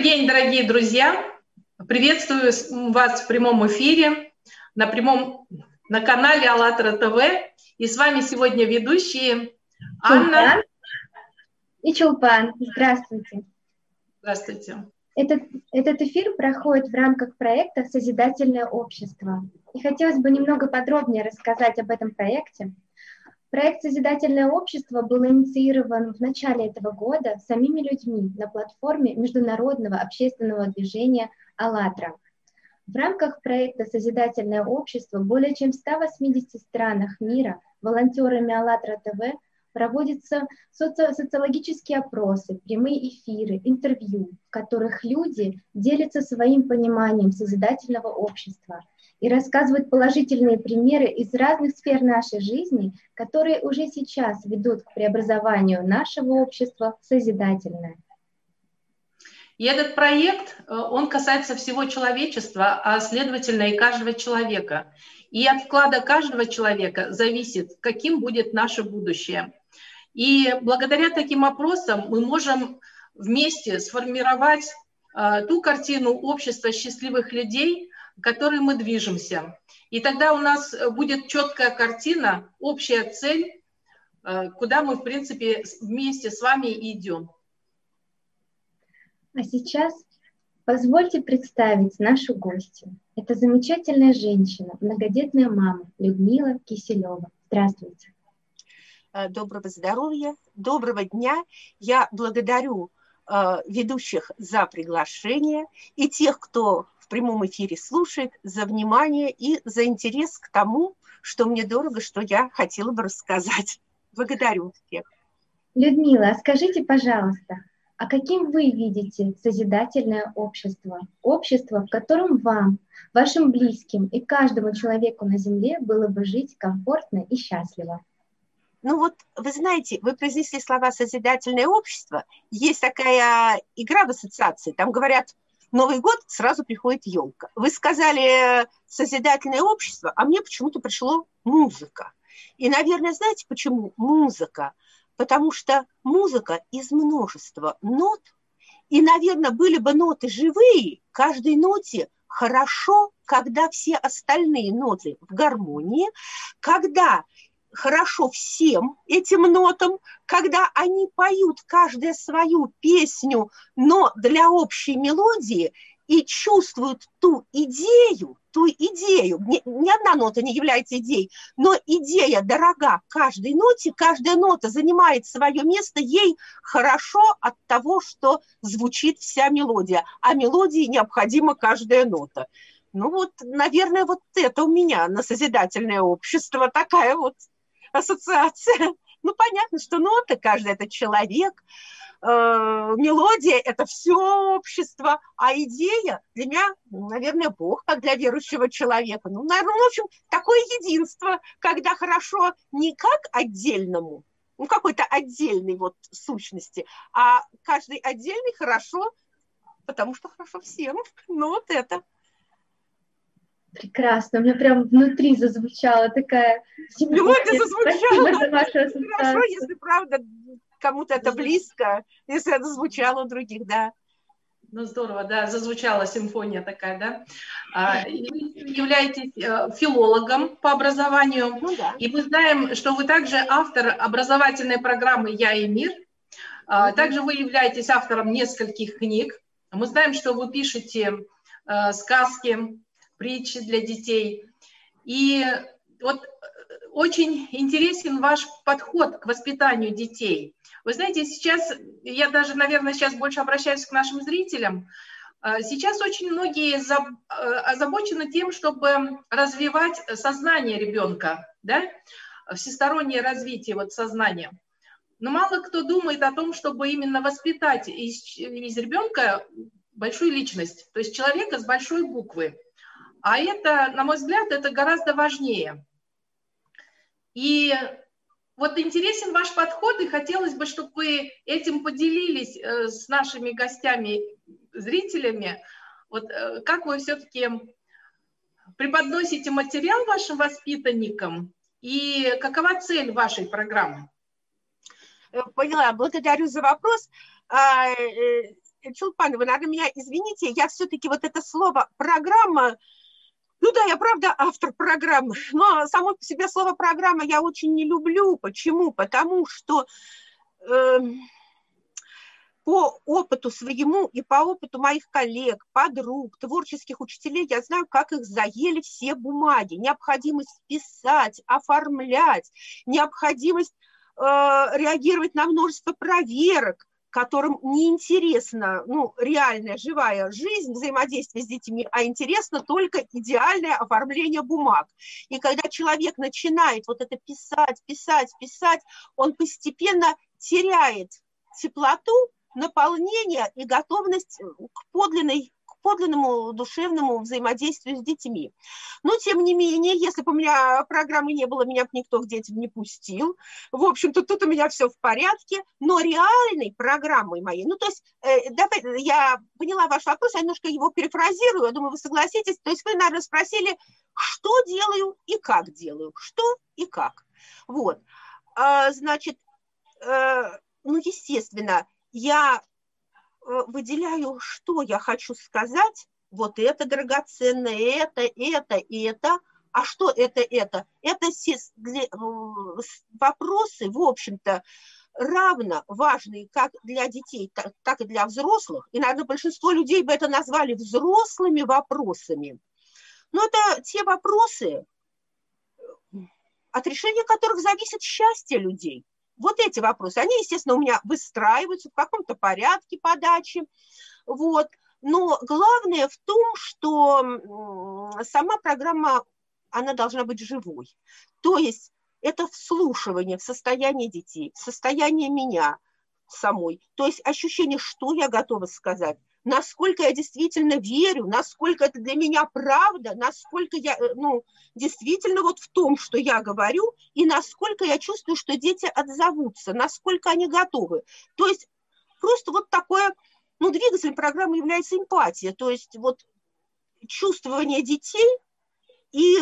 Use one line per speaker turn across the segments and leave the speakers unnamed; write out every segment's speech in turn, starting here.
Добрый день, дорогие друзья! Приветствую вас в прямом эфире на прямом на канале АЛЛАТРА ТВ. И с вами сегодня ведущие Анна
и Чулпан. Здравствуйте.
Здравствуйте.
Этот, этот эфир проходит в рамках проекта «Созидательное общество». И хотелось бы немного подробнее рассказать об этом проекте – Проект «Созидательное общество» был инициирован в начале этого года самими людьми на платформе международного общественного движения «АЛЛАТРА». В рамках проекта «Созидательное общество» более чем в 180 странах мира волонтерами «АЛЛАТРА ТВ» проводятся соци социологические опросы, прямые эфиры, интервью, в которых люди делятся своим пониманием созидательного общества – и рассказывают положительные примеры из разных сфер нашей жизни, которые уже сейчас ведут к преобразованию нашего общества в созидательное.
И этот проект, э, он касается всего человечества, а следовательно и каждого человека. И от вклада каждого человека зависит, каким будет наше будущее. И благодаря таким опросам мы можем вместе сформировать э, ту картину общества счастливых людей, к которой мы движемся. И тогда у нас э, будет четкая картина, общая цель, э, куда мы, в принципе, вместе с вами идем.
А сейчас позвольте представить нашу гостью. Это замечательная женщина, многодетная мама Людмила Киселева. Здравствуйте.
Э, доброго здоровья, доброго дня. Я благодарю ведущих за приглашение и тех, кто прямом эфире слушает, за внимание и за интерес к тому, что мне дорого, что я хотела бы рассказать. Благодарю всех.
Людмила, а скажите, пожалуйста, а каким вы видите созидательное общество? Общество, в котором вам, вашим близким и каждому человеку на Земле было бы жить комфортно и счастливо?
Ну вот, вы знаете, вы произнесли слова «созидательное общество». Есть такая игра в ассоциации, там говорят Новый год сразу приходит елка. Вы сказали созидательное общество, а мне почему-то пришло музыка. И, наверное, знаете, почему музыка? Потому что музыка из множества нот, и, наверное, были бы ноты живые, каждой ноте хорошо, когда все остальные ноты в гармонии, когда хорошо всем этим нотам, когда они поют каждая свою песню, но для общей мелодии и чувствуют ту идею, ту идею, ни, ни одна нота не является идеей, но идея дорога каждой ноте, каждая нота занимает свое место, ей хорошо от того, что звучит вся мелодия, а мелодии необходима каждая нота. Ну вот, наверное, вот это у меня на созидательное общество, такая вот ассоциация. Ну, понятно, что нота, каждый это человек, э, мелодия – это все общество, а идея для меня, наверное, Бог, как для верующего человека. Ну, наверное, в общем, такое единство, когда хорошо не как отдельному, ну, какой-то отдельной вот сущности, а каждый отдельный хорошо, потому что хорошо всем. Ну, вот это.
Прекрасно, у меня прям внутри зазвучала такая...
Мелодия зазвучала. за вашу ассоциацию. Хорошо, если правда кому-то это близко, если это звучало у других, да.
Ну, здорово, да, зазвучала симфония такая, да. А, вы являетесь э, филологом по образованию, ну, да. и мы знаем, что вы также автор образовательной программы «Я и мир». А, также вы являетесь автором нескольких книг. Мы знаем, что вы пишете э, сказки, притчи для детей. И вот э, очень интересен ваш подход к воспитанию детей. Вы знаете, сейчас, я даже, наверное, сейчас больше обращаюсь к нашим зрителям, э, Сейчас очень многие э, озабочены тем, чтобы развивать сознание ребенка, да? всестороннее развитие вот сознания. Но мало кто думает о том, чтобы именно воспитать из, из ребенка большую личность, то есть человека с большой буквы. А это, на мой взгляд, это гораздо важнее. И вот интересен ваш подход, и хотелось бы, чтобы вы этим поделились э, с нашими гостями, зрителями. Вот э, как вы все-таки преподносите материал вашим воспитанникам, и какова цель вашей программы?
Поняла, благодарю за вопрос. А, э, Чулпан, вы, наверное, меня извините, я все-таки вот это слово «программа», ну да, я правда автор программы, но само по себе слово «программа» я очень не люблю. Почему? Потому что... Э, по опыту своему и по опыту моих коллег, подруг, творческих учителей, я знаю, как их заели все бумаги. Необходимость писать, оформлять, необходимость э, реагировать на множество проверок, которым не интересна ну, реальная живая жизнь, взаимодействие с детьми, а интересно только идеальное оформление бумаг. И когда человек начинает вот это писать, писать, писать, он постепенно теряет теплоту, наполнение и готовность к подлинной подлинному душевному взаимодействию с детьми. Но, тем не менее, если бы у меня программы не было, меня бы никто к детям не пустил. В общем-то, тут у меня все в порядке. Но реальной программой моей, ну, то есть, э, давай, я поняла ваш вопрос, я немножко его перефразирую, я думаю, вы согласитесь. То есть вы, наверное, спросили, что делаю и как делаю, что и как. Вот. А, значит, э, ну, естественно, я э, выделяю, что я хочу сказать, вот это драгоценное, это, это, это, а что это, это? Это для, вопросы, в общем-то, равно важные как для детей, так и для взрослых. И, наверное, большинство людей бы это назвали взрослыми вопросами. Но это те вопросы, от решения которых зависит счастье людей. Вот эти вопросы, они, естественно, у меня выстраиваются в каком-то порядке подачи, вот. Но главное в том, что сама программа, она должна быть живой. То есть это вслушивание в состояние детей, в состояние меня самой. То есть ощущение, что я готова сказать, насколько я действительно верю, насколько это для меня правда, насколько я, э, ну, действительно вот в том, что я говорю, и насколько я чувствую, что дети отзовутся, насколько они готовы. То есть просто вот такое, ну, двигателем программы является эмпатия, то есть вот чувствование детей и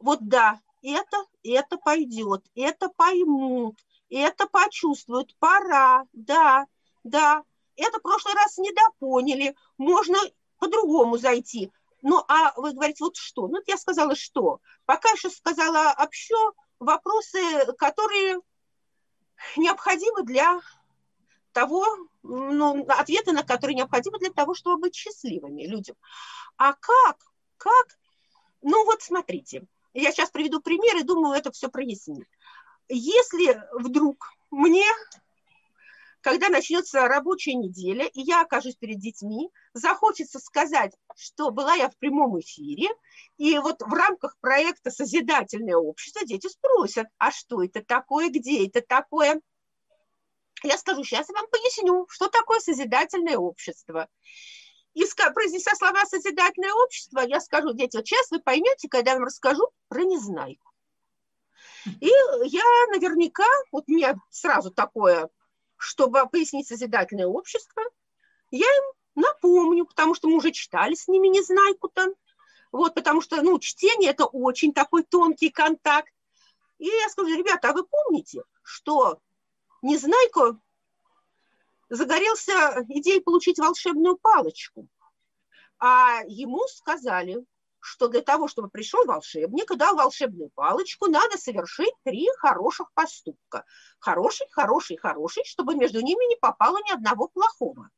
вот да, это, это пойдет, это поймут, это почувствуют, пора, да, да, это в прошлый раз недопоняли, можно по-другому зайти. Ну, а вы говорите, вот что? Ну, я сказала, что. Пока что сказала общо вопросы, которые необходимы для того, ну, ответы на которые необходимы для того, чтобы быть счастливыми людям. А как? Как? Ну, вот смотрите, я сейчас приведу пример и думаю, это все прояснит. Если вдруг мне когда начнется рабочая неделя, и я окажусь перед детьми, захочется сказать, что была я в прямом эфире, и вот в рамках проекта «Созидательное общество» дети спросят, а что это такое, где это такое? Я скажу, сейчас я вам поясню, что такое созидательное общество. И произнеся слова «созидательное общество», я скажу, дети, вот сейчас вы поймете, когда я вам расскажу про незнайку. И я наверняка, вот у меня сразу такое чтобы пояснить созидательное общество, я им напомню, потому что мы уже читали с ними «Незнайку»-то, вот, потому что, ну, чтение – это очень такой тонкий контакт. И я скажу, ребята, а вы помните, что Незнайко загорелся идеей получить волшебную палочку, а ему сказали, что для того, чтобы пришел волшебник и дал волшебную палочку, надо совершить три хороших поступка. Хороший, хороший, хороший, чтобы между ними не попало ни одного плохого.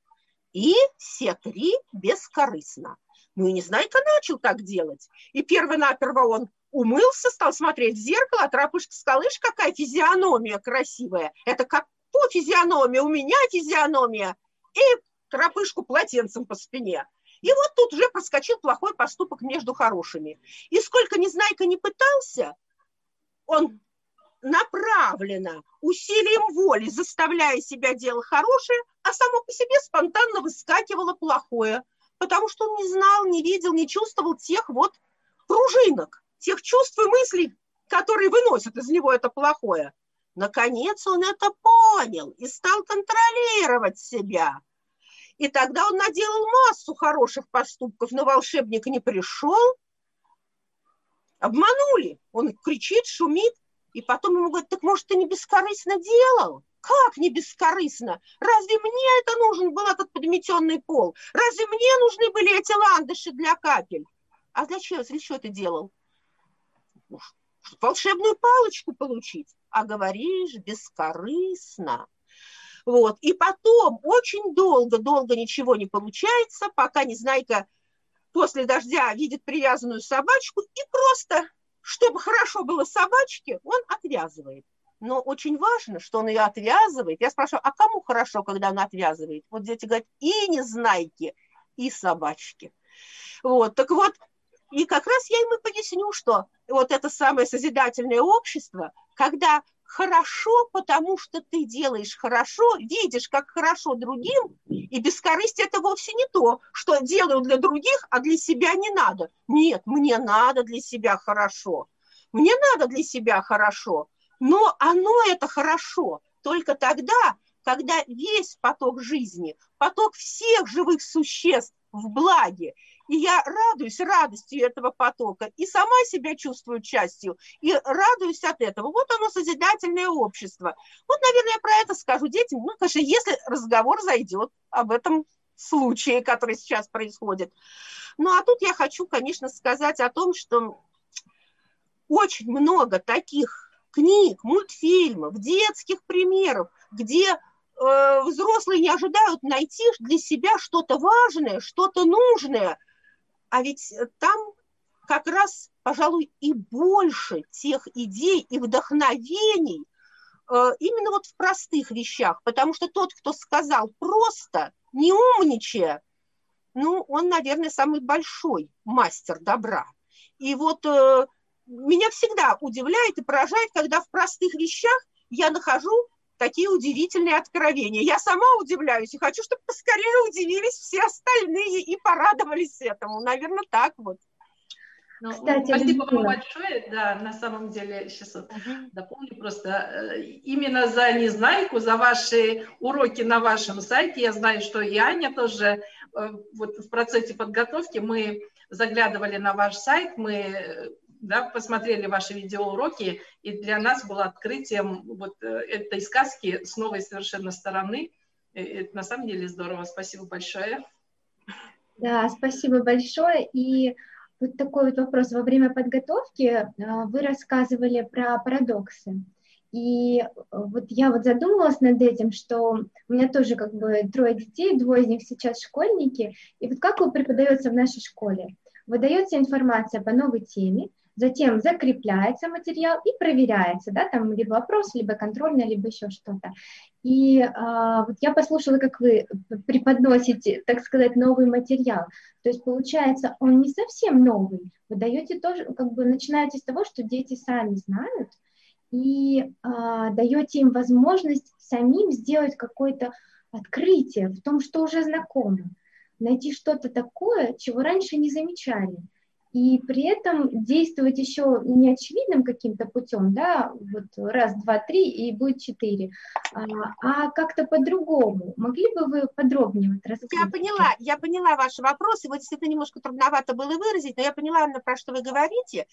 И все три бескорыстно. Ну и Незнайка начал так делать. И перво-наперво он умылся, стал смотреть в зеркало, а трапышка скалыш, какая физиономия красивая. Это как по физиономии, у меня физиономия. И трапышку полотенцем по спине. И вот тут уже проскочил плохой поступок между хорошими. И сколько Незнайка не пытался, он направленно, усилием воли, заставляя себя делать хорошее, а само по себе спонтанно выскакивало плохое, потому что он не знал, не видел, не чувствовал тех вот пружинок, тех чувств и мыслей, которые выносят из него это плохое. Наконец он это понял и стал контролировать себя – и тогда он наделал массу хороших поступков, но волшебник не пришел. Обманули. Он кричит, шумит, и потом ему говорят, так может, ты не бескорыстно делал? Как не бескорыстно? Разве мне это нужен был этот подметенный пол? Разве мне нужны были эти ландыши для капель? А зачем, для чего ты делал? волшебную палочку получить, а говоришь бескорыстно. Вот. И потом очень долго-долго ничего не получается, пока Незнайка после дождя видит привязанную собачку и просто, чтобы хорошо было собачке, он отвязывает. Но очень важно, что он ее отвязывает. Я спрашиваю, а кому хорошо, когда он отвязывает? Вот дети говорят, и Незнайки, и собачки. Вот, так вот, и как раз я им и поясню, что вот это самое созидательное общество, когда хорошо, потому что ты делаешь хорошо, видишь, как хорошо другим, и бескорыстие это вовсе не то, что делаю для других, а для себя не надо. Нет, мне надо для себя хорошо. Мне надо для себя хорошо, но оно это хорошо только тогда, когда весь поток жизни, поток всех живых существ в благе, и я радуюсь радостью этого потока, и сама себя чувствую частью, и радуюсь от этого. Вот оно, созидательное общество. Вот, наверное, я про это скажу детям, ну, конечно, если разговор зайдет об этом случае, который сейчас происходит. Ну, а тут я хочу, конечно, сказать о том, что очень много таких книг, мультфильмов, детских примеров, где э, взрослые не ожидают найти для себя что-то важное, что-то нужное – а ведь э, там как раз, пожалуй, и больше тех идей и вдохновений э, именно вот в простых вещах, потому что тот, кто сказал просто, не умничая, ну, он, наверное, самый большой мастер добра. И вот э, меня всегда удивляет и поражает, когда в простых вещах я нахожу такие удивительные откровения. Я сама удивляюсь и хочу, чтобы поскорее удивились все остальные и порадовались этому. Наверное, так вот.
Ну, Кстати, спасибо вам большое. Да, на самом деле, сейчас вот uh-huh. дополню просто. Э, именно за Незнайку, за ваши уроки на вашем сайте, я знаю, что и Аня тоже э, вот в процессе подготовки мы заглядывали на ваш сайт, мы э, да, посмотрели ваши видеоуроки, и для нас было открытием вот э, этой сказки с новой совершенно стороны. Это на самом деле здорово. Спасибо большое.
Да, спасибо большое. И вот такой вот вопрос. Во время подготовки э, вы рассказывали про парадоксы. И э, вот я вот задумалась над этим, что у меня тоже как бы трое детей, двое из них сейчас школьники. И вот как вы преподается в нашей школе? Выдается информация по новой теме, затем закрепляется материал и проверяется, да, там либо вопрос, либо контрольная, либо еще что-то. И а, вот я послушала, как вы преподносите, так сказать, новый материал. То есть получается, он не совсем новый. Вы даете тоже, как бы начинаете с того, что дети сами знают, и а, даете им возможность самим сделать какое-то открытие в том, что уже знакомо, найти что-то такое, чего раньше не замечали и при этом действовать еще не очевидным каким-то путем, да, вот раз, два, три и будет четыре, а, а как-то по-другому. Могли бы вы подробнее вот рассказать?
Я поняла, я поняла ваш вопрос, его действительно немножко трудновато было выразить, но я поняла, про что вы говорите,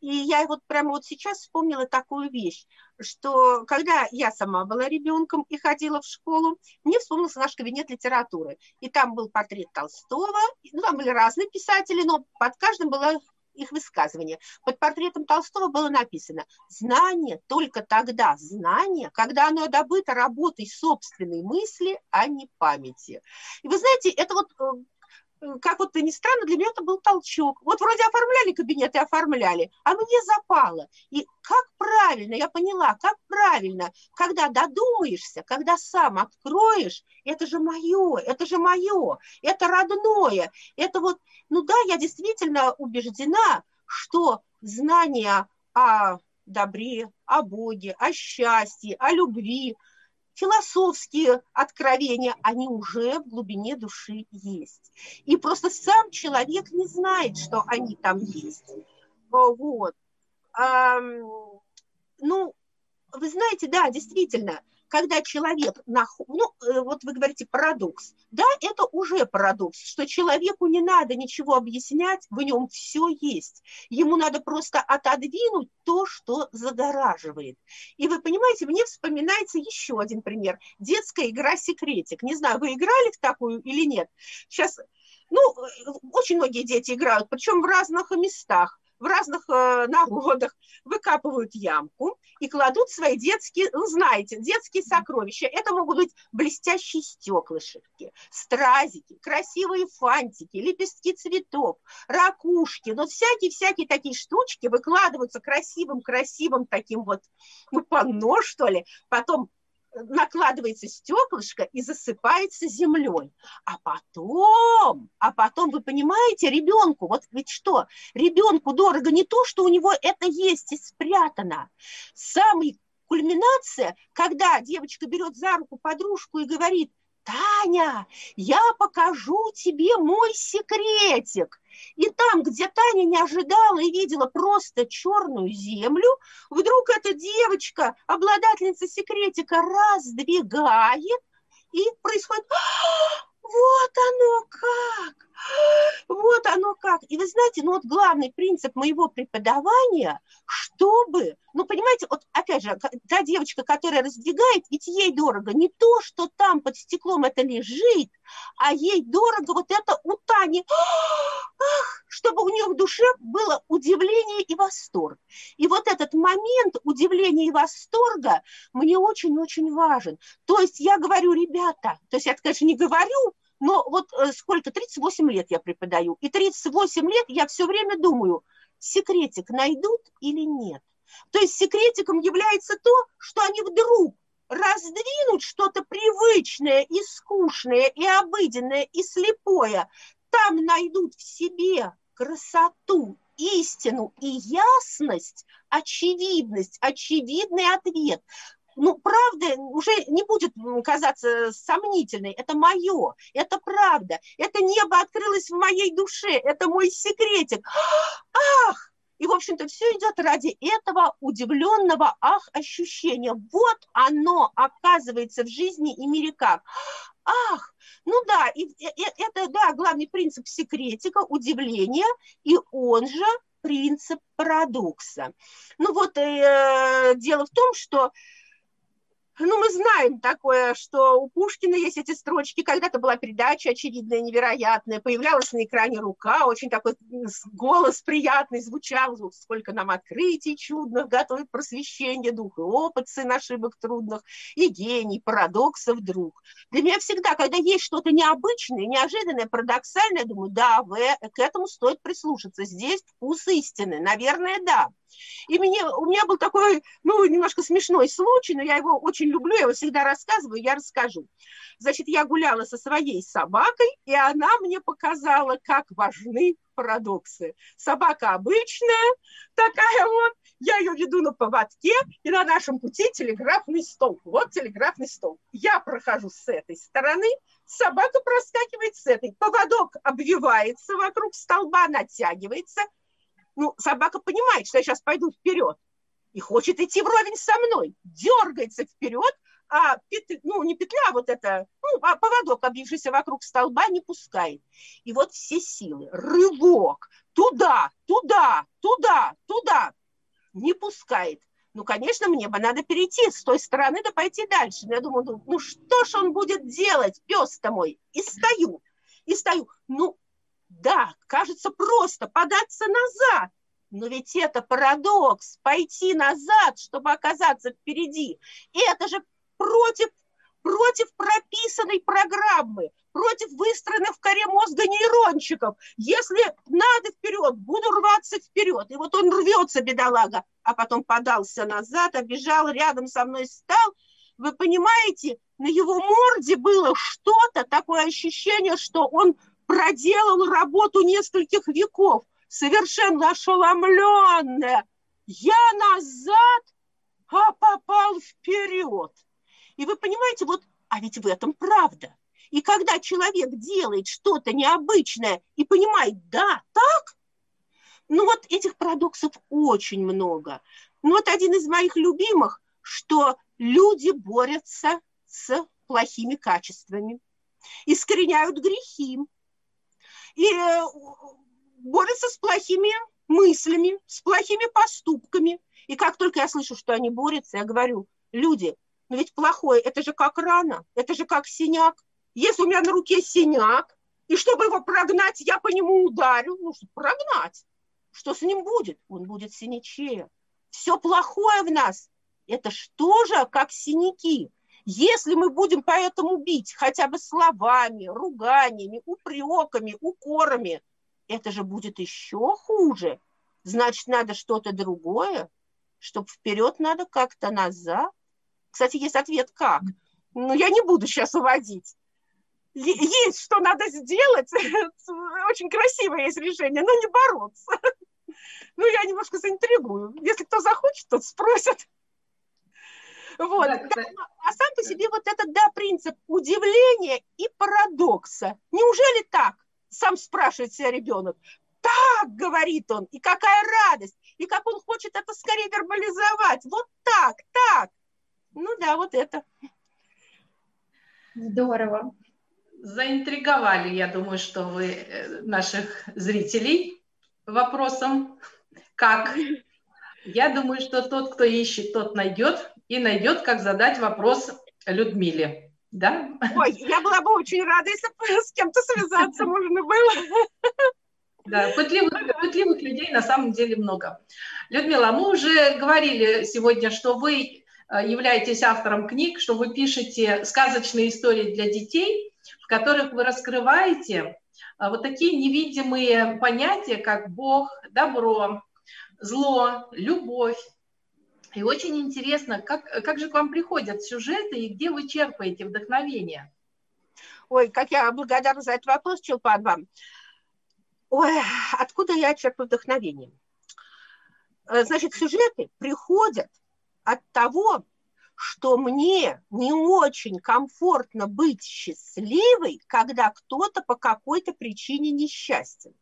и я вот прямо вот сейчас вспомнила такую вещь, что когда я сама была ребенком и ходила в школу, мне вспомнился наш кабинет литературы. И там был портрет Толстого, ну, там были разные писатели, но под каждым было их высказывание. Под портретом Толстого было написано «Знание только тогда знание, когда оно добыто работой собственной мысли, а не памяти». И вы знаете, это вот э, как вот ни странно, для меня это был толчок. Вот вроде оформляли кабинеты, оформляли, а мне запало. И как правильно, я поняла, как правильно, когда додумаешься, когда сам откроешь, это же мое, это же мое, это родное, это вот, ну да, я действительно убеждена, что знание о добре, о Боге, о счастье, о любви – философские откровения, они уже в глубине души есть. И просто сам человек не знает, что они там есть. Вот. Ну, вы знаете, да, действительно, когда человек, ну, э, вот вы говорите парадокс, да, это уже парадокс, что человеку не надо ничего объяснять, в нем все есть. Ему надо просто отодвинуть то, что загораживает. И вы понимаете, мне вспоминается еще один пример. Детская игра «Секретик». Не знаю, вы играли в такую или нет. Сейчас, ну, э, очень многие дети играют, причем в разных местах в разных э, народах выкапывают ямку и кладут свои детские, ну, знаете, детские сокровища. Это могут быть блестящие стеклышки, стразики, красивые фантики, лепестки цветов, ракушки, но всякие-всякие такие штучки выкладываются красивым-красивым таким вот, ну, панно, что ли, потом накладывается стеклышко и засыпается землей. А потом, а потом, вы понимаете, ребенку, вот ведь что, ребенку дорого не то, что у него это есть и спрятано. Самый кульминация, когда девочка берет за руку подружку и говорит, Таня, я покажу тебе мой секретик. И там, где Таня не ожидала и видела просто черную землю, вдруг эта девочка, обладательница секретика, раздвигает, и происходит вот оно как! Вот оно как. И вы знаете, ну вот главный принцип моего преподавания, чтобы, ну понимаете, вот опять же, та девочка, которая раздвигает, ведь ей дорого не то, что там под стеклом это лежит, а ей дорого вот это у Тани, чтобы у нее в душе было удивление и восторг. И вот этот момент удивления и восторга мне очень-очень важен. То есть я говорю, ребята, то есть я, конечно, не говорю, но вот э, сколько, 38 лет я преподаю, и 38 лет я все время думаю, секретик найдут или нет. То есть секретиком является то, что они вдруг раздвинут что-то привычное и скучное, и обыденное, и слепое. Там найдут в себе красоту, истину и ясность, очевидность, очевидный ответ ну, правда уже не будет казаться сомнительной. Это мое, это правда. Это небо открылось в моей душе, это мой секретик. Ах! И, в общем-то, все идет ради этого удивленного ах ощущения. Вот оно оказывается в жизни и мире как. Ах, ну да, и, и, это, да, главный принцип секретика, удивления, и он же принцип парадокса. Ну вот, э, дело в том, что ну, мы знаем такое, что у Пушкина есть эти строчки. Когда-то была передача очевидная, невероятная. Появлялась на экране рука, очень такой голос приятный звучал. Сколько нам открытий чудных готовит просвещение, дух и опыт, сын ошибок трудных, и гений, парадоксов друг. Для меня всегда, когда есть что-то необычное, неожиданное, парадоксальное, думаю, да, вы, к этому стоит прислушаться. Здесь вкус истины. Наверное, да. И мне, у меня был такой, ну, немножко смешной случай, но я его очень люблю, я его всегда рассказываю, я расскажу. Значит, я гуляла со своей собакой, и она мне показала, как важны парадоксы. Собака обычная, такая вот, я ее веду на поводке, и на нашем пути телеграфный стол. Вот телеграфный стол. Я прохожу с этой стороны, собака проскакивает с этой. Поводок обвивается вокруг столба, натягивается – ну, собака понимает, что я сейчас пойду вперед и хочет идти вровень со мной, дергается вперед, а петля, ну, не петля, а вот это, ну, а поводок, обвившийся вокруг столба, не пускает. И вот все силы, рывок, туда, туда, туда, туда, не пускает. Ну, конечно, мне бы надо перейти с той стороны, да пойти дальше. Но я думаю, ну, ну что ж он будет делать, пес-то мой? И стою, и стою. Ну, да, кажется просто податься назад, но ведь это парадокс, пойти назад, чтобы оказаться впереди. И это же против, против прописанной программы, против выстроенных в коре мозга нейрончиков. Если надо вперед, буду рваться вперед. И вот он рвется, бедолага, а потом подался назад, обежал, рядом со мной стал. Вы понимаете, на его морде было что-то, такое ощущение, что он проделал работу нескольких веков, совершенно ошеломленная. Я назад, а попал вперед. И вы понимаете, вот, а ведь в этом правда. И когда человек делает что-то необычное и понимает, да, так, ну вот этих парадоксов очень много. Ну вот один из моих любимых, что люди борются с плохими качествами, искореняют грехи и э, борются с плохими мыслями, с плохими поступками. И как только я слышу, что они борются, я говорю, люди, но ведь плохое, это же как рана, это же как синяк. Если у меня на руке синяк, и чтобы его прогнать, я по нему ударю, ну, что прогнать, что с ним будет? Он будет синячее. Все плохое в нас, это что же, как синяки. Если мы будем поэтому бить хотя бы словами, руганиями, упреками, укорами, это же будет еще хуже. Значит, надо что-то другое, чтобы вперед надо как-то назад. Кстати, есть ответ как. Но я не буду сейчас уводить. Есть, что надо сделать. Очень красивое есть решение, но не бороться. Ну, я немножко заинтригую. Если кто захочет, тот спросит. Вот. Да, да, а сам по себе вот этот, да, принцип удивления и парадокса. Неужели так? Сам спрашивает себя ребенок. Так, говорит он, и какая радость, и как он хочет это скорее вербализовать. Вот так, так. Ну да, вот это.
Здорово.
Заинтриговали, я думаю, что вы э, наших зрителей вопросом, как. Я думаю, что тот, кто ищет, тот найдет, и найдет, как задать вопрос Людмиле. Да?
Ой, я была бы очень рада, если бы с кем-то связаться можно было.
Да, пытливых, пытливых людей на самом деле много. Людмила, мы уже говорили сегодня, что вы Э, являетесь автором книг, что вы пишете сказочные истории для детей, в которых вы раскрываете э, вот такие невидимые понятия, как Бог, добро, зло, любовь. И очень интересно, как, как же к вам приходят сюжеты и где вы черпаете вдохновение?
Ой, как я благодарна за этот вопрос, Челпан вам. Ой, откуда я черпаю вдохновение? Э, значит, сюжеты приходят от того, что мне не очень комфортно быть счастливой, когда кто-то по какой-то причине несчастен.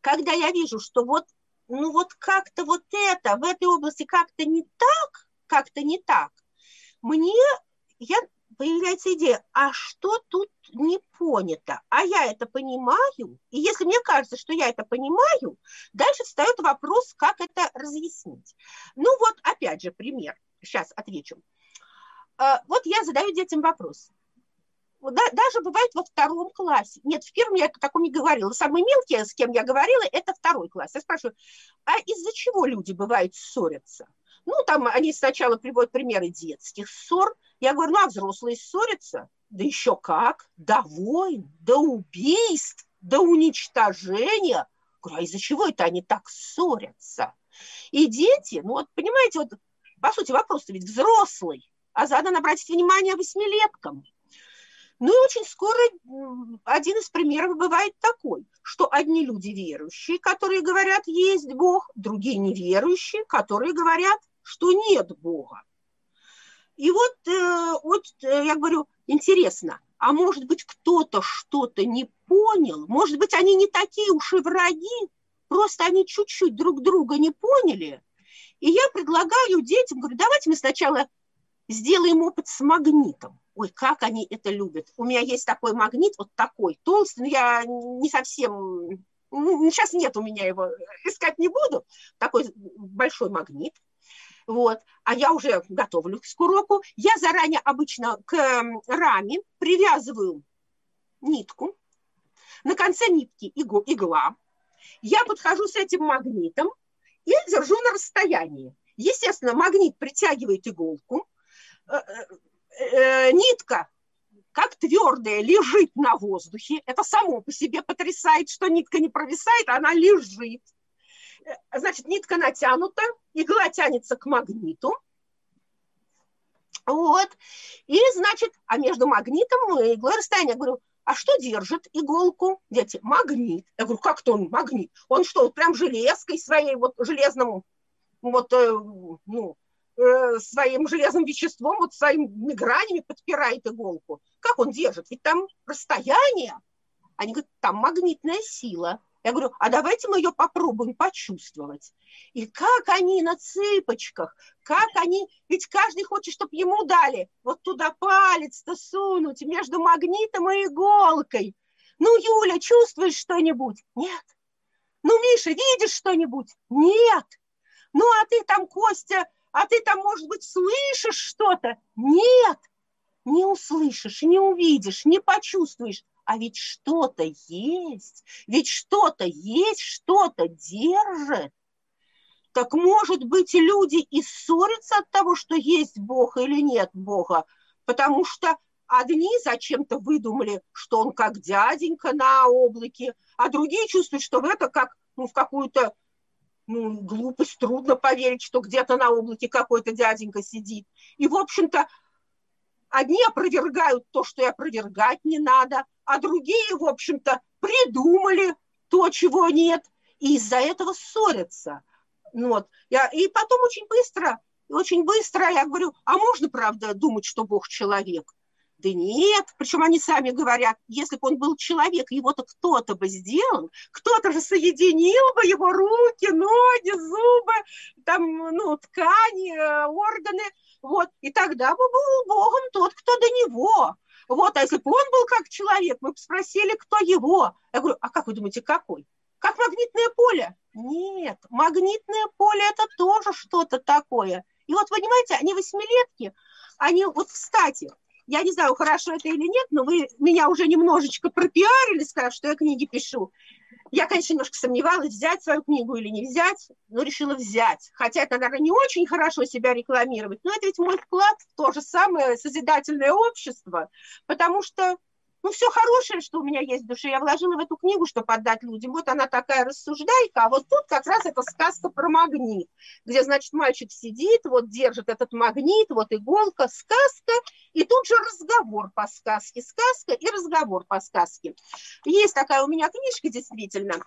Когда я вижу, что вот, ну вот как-то вот это в этой области как-то не так, как-то не так, мне я, появляется идея, а что тут не понято? А я это понимаю, и если мне кажется, что я это понимаю, дальше встает вопрос, как это разъяснить. Ну вот, опять же, пример сейчас отвечу. А, вот я задаю детям вопрос. Даже бывает во втором классе. Нет, в первом я таком не говорила. Самые мелкие, с кем я говорила, это второй класс. Я спрашиваю, а из-за чего люди бывают ссорятся? Ну, там они сначала приводят примеры детских ссор. Я говорю, ну, а взрослые ссорятся? Да еще как, до войн, до убийств, до уничтожения. Говорю, а из-за чего это они так ссорятся? И дети, ну вот понимаете, вот по сути, вопрос-то ведь взрослый, а задан обратить внимание восьмилеткам. Ну и очень скоро один из примеров бывает такой, что одни люди верующие, которые говорят, есть Бог, другие неверующие, которые говорят, что нет Бога. И вот, э, вот э, я говорю, интересно, а может быть кто-то что-то не понял, может быть они не такие уж и враги, просто они чуть-чуть друг друга не поняли, и я предлагаю детям, говорю, давайте мы сначала сделаем опыт с магнитом. Ой, как они это любят. У меня есть такой магнит, вот такой, толстый, но я не совсем... Ну, сейчас нет у меня его, искать не буду. Такой большой магнит. Вот. А я уже готовлюсь к уроку. Я заранее обычно к раме привязываю нитку. На конце нитки игла. Я подхожу с этим магнитом, и держу на расстоянии. Естественно, магнит притягивает иголку, э, э, э, нитка как твердая лежит на воздухе. Это само по себе потрясает, что нитка не провисает, она лежит. Значит, нитка натянута, игла тянется к магниту. Вот. И, значит, а между магнитом и иглой расстояние. Я говорю, а что держит иголку? Дети, магнит. Я говорю, как-то он магнит? Он что, прям железкой своей, вот железным, вот, э, ну, э, своим железным веществом, вот своими гранями подпирает иголку? Как он держит? Ведь там расстояние. Они говорят, там магнитная сила. Я говорю, а давайте мы ее попробуем почувствовать. И как они на цыпочках, как они, ведь каждый хочет, чтобы ему дали вот туда палец-то сунуть между магнитом и иголкой. Ну, Юля, чувствуешь что-нибудь? Нет. Ну, Миша, видишь что-нибудь? Нет. Ну, а ты там, Костя, а ты там, может быть, слышишь что-то? Нет. Не услышишь, не увидишь, не почувствуешь а ведь что-то есть, ведь что-то есть, что-то держит. Так может быть, люди и ссорятся от того, что есть Бог или нет Бога, потому что одни зачем-то выдумали, что он как дяденька на облаке, а другие чувствуют, что это как ну, в какую-то ну, глупость, трудно поверить, что где-то на облаке какой-то дяденька сидит. И, в общем-то, одни опровергают то, что и опровергать не надо, а другие, в общем-то, придумали то, чего нет, и из-за этого ссорятся. Ну вот. Я, и потом очень быстро, очень быстро я говорю, а можно, правда, думать, что Бог человек? Да нет, причем они сами говорят, если бы он был человек, его-то кто-то бы сделал, кто-то же соединил бы его руки, ноги, зубы, там, ну, ткани, э, органы, вот, и тогда бы был Богом тот, кто до него. Вот, а если бы он был как человек, мы бы спросили, кто его. Я говорю, а как вы думаете, какой? Как магнитное поле? Нет, магнитное поле – это тоже что-то такое. И вот, понимаете, они восьмилетки, они, вот, кстати, я не знаю, хорошо это или нет, но вы меня уже немножечко пропиарили, сказав, что я книги пишу. Я, конечно, немножко сомневалась, взять свою книгу или не взять, но решила взять. Хотя это, наверное, не очень хорошо себя рекламировать, но это ведь мой вклад в то же самое созидательное общество, потому что ну, все хорошее, что у меня есть в душе, я вложила в эту книгу, чтобы отдать людям. Вот она такая рассуждайка, а вот тут как раз эта сказка про магнит, где, значит, мальчик сидит, вот держит этот магнит, вот иголка, сказка, и тут же разговор по сказке, сказка и разговор по сказке. Есть такая у меня книжка, действительно.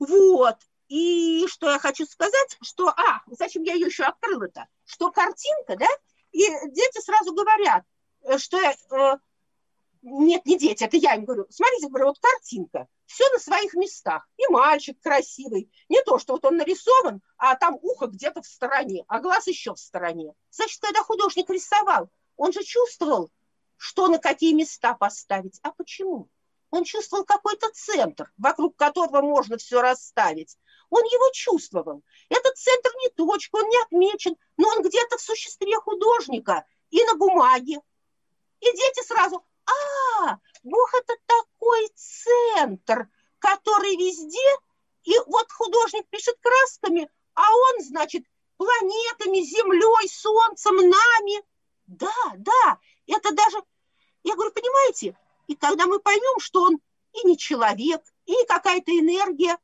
Вот. И что я хочу сказать, что, а, зачем я ее еще открыла-то? Что картинка, да, и дети сразу говорят, что э, нет, не дети, это я им говорю, смотрите, говорю, вот картинка, все на своих местах, и мальчик красивый, не то, что вот он нарисован, а там ухо где-то в стороне, а глаз еще в стороне. Значит, когда художник рисовал, он же чувствовал, что на какие места поставить. А почему? Он чувствовал какой-то центр, вокруг которого можно все расставить. Он его чувствовал. Этот центр не точка, он не отмечен, но он где-то в существе художника и на бумаге. И дети сразу, а, Бог это такой центр, который везде, и вот художник пишет красками, а он, значит, планетами, Землей, Солнцем, нами. Да, да, это даже, я говорю, понимаете, и когда мы поймем, что он и не человек, и не какая-то энергия,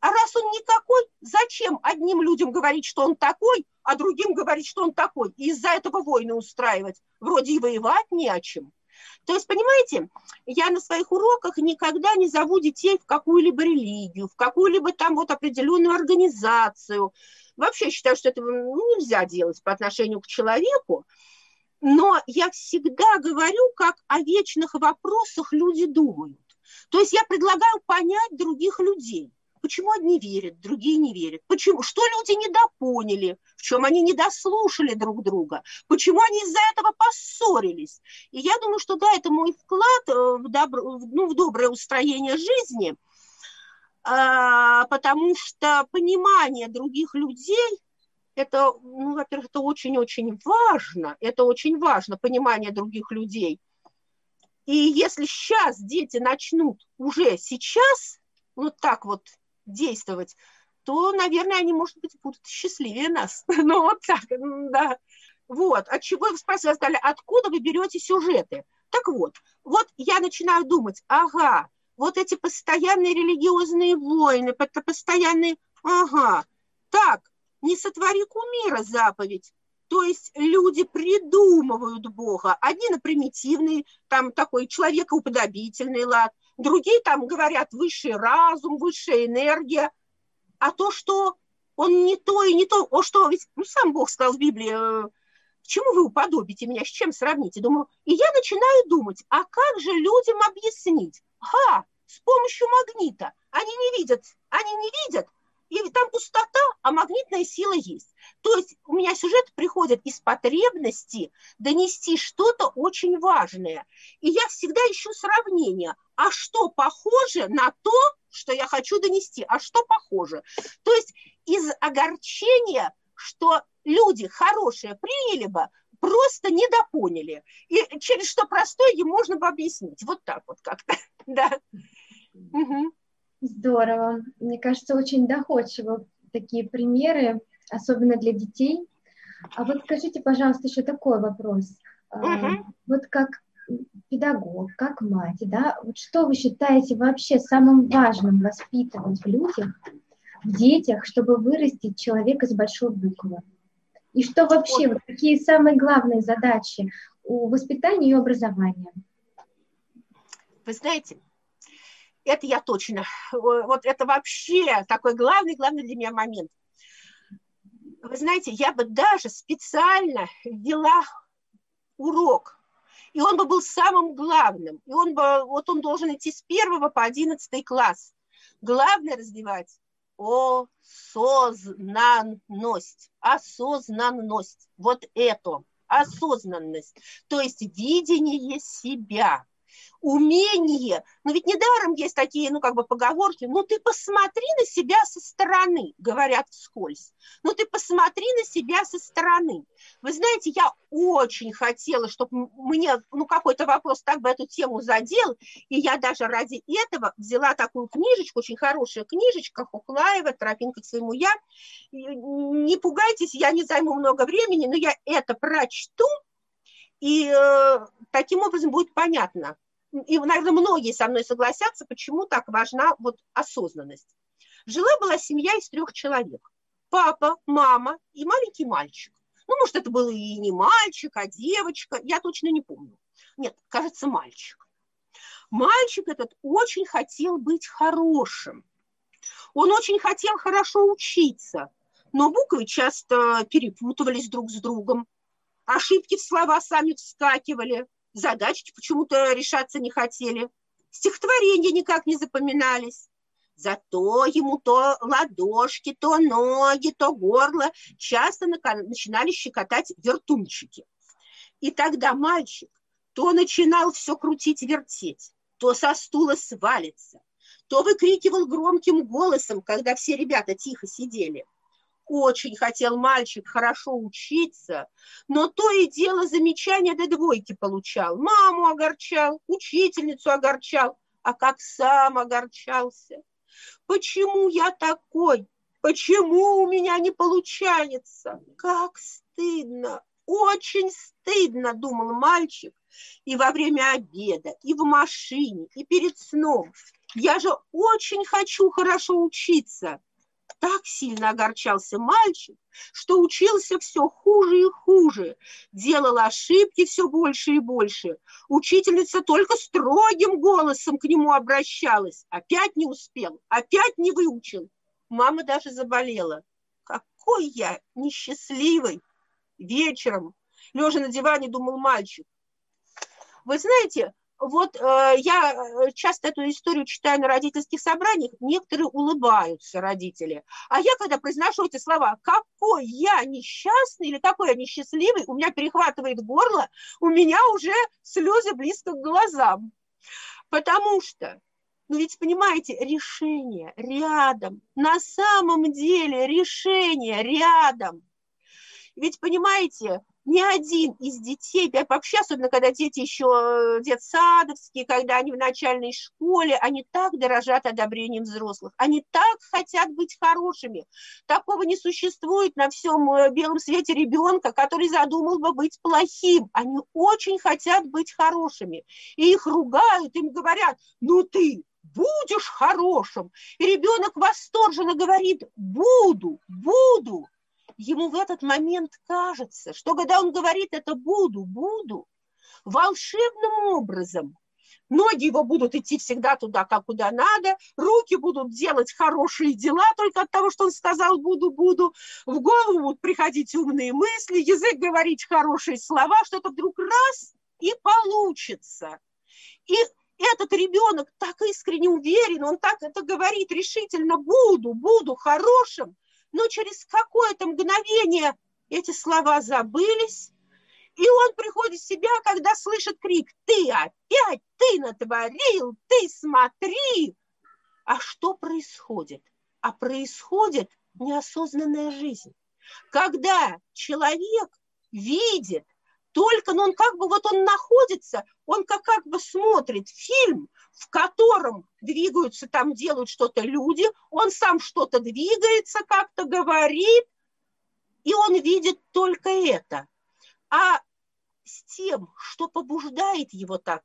а раз он никакой, зачем одним людям говорить, что он такой, а другим говорить, что он такой, и из-за этого войны устраивать? Вроде и воевать не о чем. То есть, понимаете, я на своих уроках никогда не зову детей в какую-либо религию, в какую-либо там вот определенную организацию. Вообще считаю, что этого ну, нельзя делать по отношению к человеку. Но я всегда говорю, как о вечных вопросах люди думают. То есть я предлагаю понять других людей. Почему одни верят, другие не верят? Почему? Что люди недопоняли? В чем они недослушали друг друга? Почему они из-за этого поссорились? И я думаю, что да, это мой вклад э, в, добро, ну, в доброе устроение жизни, а, потому что понимание других людей это, ну, во-первых, это очень-очень важно, это очень важно, понимание других людей. И если сейчас дети начнут уже сейчас вот так вот действовать, то, наверное, они, может быть, будут счастливее нас. Ну, вот так, да. Вот, от чего вы спросили, сказали, откуда вы берете сюжеты? Так вот, вот я начинаю думать, ага, вот эти постоянные религиозные войны, постоянные, ага, так, не сотвори кумира заповедь, то есть люди придумывают Бога. Одни на примитивный, там такой человекоуподобительный лад, другие там говорят высший разум, высшая энергия. А то, что он не то и не то, о что, ведь ну, сам Бог сказал в Библии, э, чему вы уподобите меня, с чем сравните? Думаю, и я начинаю думать, а как же людям объяснить? Ха, с помощью магнита. Они не видят, они не видят, и там пустота, а магнитная сила есть. То есть у меня сюжет приходит из потребности донести что-то очень важное. И я всегда ищу сравнение. А что похоже на то, что я хочу донести? А что похоже? То есть из огорчения, что люди хорошие приняли бы, просто недопоняли. И через что простое им можно бы объяснить. Вот так вот как-то, да.
Угу. Здорово. Мне кажется, очень доходчиво такие примеры, особенно для детей. А вот скажите, пожалуйста, еще такой вопрос. Угу. Вот как педагог, как мать, да, вот что вы считаете вообще самым важным воспитывать в людях, в детях, чтобы вырастить человека с большой буквы? И что вообще, вот какие самые главные задачи у воспитания и образования?
Вы знаете, это я точно. Вот это вообще такой главный, главный для меня момент. Вы знаете, я бы даже специально ввела урок, и он бы был самым главным. И он бы, вот он должен идти с первого по одиннадцатый класс. Главное развивать осознанность, осознанность, вот это, осознанность, то есть видение себя – умение, но ведь недаром есть такие, ну, как бы поговорки, ну, ты посмотри на себя со стороны, говорят вскользь, ну, ты посмотри на себя со стороны. Вы знаете, я очень хотела, чтобы мне, ну, какой-то вопрос так бы эту тему задел, и я даже ради этого взяла такую книжечку, очень хорошая книжечка Хуклаева «Тропинка к своему я». Не пугайтесь, я не займу много времени, но я это прочту, и э, таким образом будет понятно, и, наверное, многие со мной согласятся, почему так важна вот осознанность. Жила-была семья из трех человек. Папа, мама и маленький мальчик. Ну, может, это был и не мальчик, а девочка, я точно не помню. Нет, кажется, мальчик. Мальчик этот очень хотел быть хорошим. Он очень хотел хорошо учиться, но буквы часто перепутывались друг с другом. Ошибки в слова сами вскакивали задачки почему-то решаться не хотели, стихотворения никак не запоминались. Зато ему то ладошки, то ноги, то горло часто начинали щекотать вертунчики. И тогда мальчик то начинал все крутить, вертеть, то со стула свалится, то выкрикивал громким голосом, когда все ребята тихо сидели – очень хотел мальчик хорошо учиться, но то и дело замечания до двойки получал. Маму огорчал, учительницу огорчал, а как сам огорчался. Почему я такой? Почему у меня не получается? Как стыдно, очень стыдно, думал мальчик, и во время обеда, и в машине, и перед сном. Я же очень хочу хорошо учиться, так сильно огорчался мальчик, что учился все хуже и хуже, делал ошибки все больше и больше. Учительница только строгим голосом к нему обращалась. Опять не успел, опять не выучил. Мама даже заболела. Какой я несчастливый! Вечером, лежа на диване, думал мальчик. Вы знаете, вот э, я э, часто эту историю читаю на родительских собраниях, некоторые улыбаются, родители. А я, когда произношу эти слова, какой я несчастный или какой я несчастливый, у меня перехватывает горло, у меня уже слезы близко к глазам. Потому что, ну ведь понимаете, решение рядом, на самом деле решение рядом. Ведь понимаете, ни один из детей, вообще, особенно когда дети еще э, детсадовские, когда они в начальной школе, они так дорожат одобрением взрослых, они так хотят быть хорошими. Такого не существует на всем э, белом свете ребенка, который задумал бы быть плохим. Они очень хотят быть хорошими. И их ругают, им говорят, ну ты будешь хорошим. И ребенок восторженно говорит, буду, буду ему в этот момент кажется, что когда он говорит это «буду, буду», волшебным образом ноги его будут идти всегда туда, как куда надо, руки будут делать хорошие дела только от того, что он сказал «буду, буду», в голову будут приходить умные мысли, язык говорить хорошие слова, что-то вдруг раз и получится. И этот ребенок так искренне уверен, он так это говорит решительно, буду, буду хорошим, но через какое-то мгновение эти слова забылись, и он приходит в себя, когда слышит крик «Ты опять, ты натворил, ты смотри!» А что происходит? А происходит неосознанная жизнь. Когда человек видит только, но ну, он как бы вот он находится, он как, как бы смотрит фильм, в котором двигаются, там делают что-то люди, он сам что-то двигается, как-то говорит, и он видит только это. А с тем, что побуждает его так,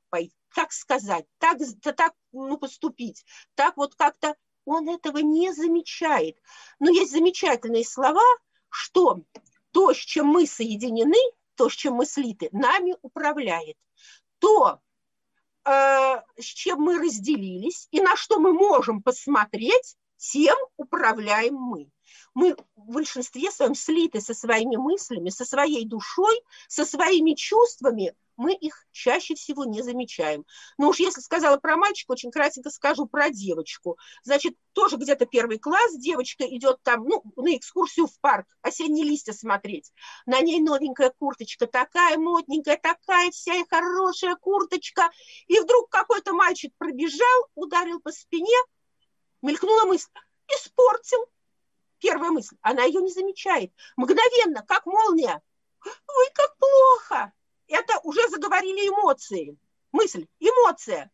так сказать, так, так ну, поступить, так вот как-то он этого не замечает. Но есть замечательные слова, что то, с чем мы соединены, то, с чем мы слиты, нами управляет. То, э, с чем мы разделились и на что мы можем посмотреть, тем управляем мы. Мы в большинстве своем слиты со своими мыслями, со своей душой, со своими чувствами, мы их чаще всего не замечаем. Но уж если сказала про мальчика, очень кратенько скажу про девочку. Значит, тоже где-то первый класс, девочка идет там, ну, на экскурсию в парк, осенние листья смотреть. На ней новенькая курточка, такая модненькая, такая вся и хорошая курточка. И вдруг какой-то мальчик пробежал, ударил по спине, мелькнула мысль, испортил. Первая мысль, она ее не замечает. Мгновенно, как молния. Ой, как плохо! Это уже заговорили эмоции. Мысль, эмоция.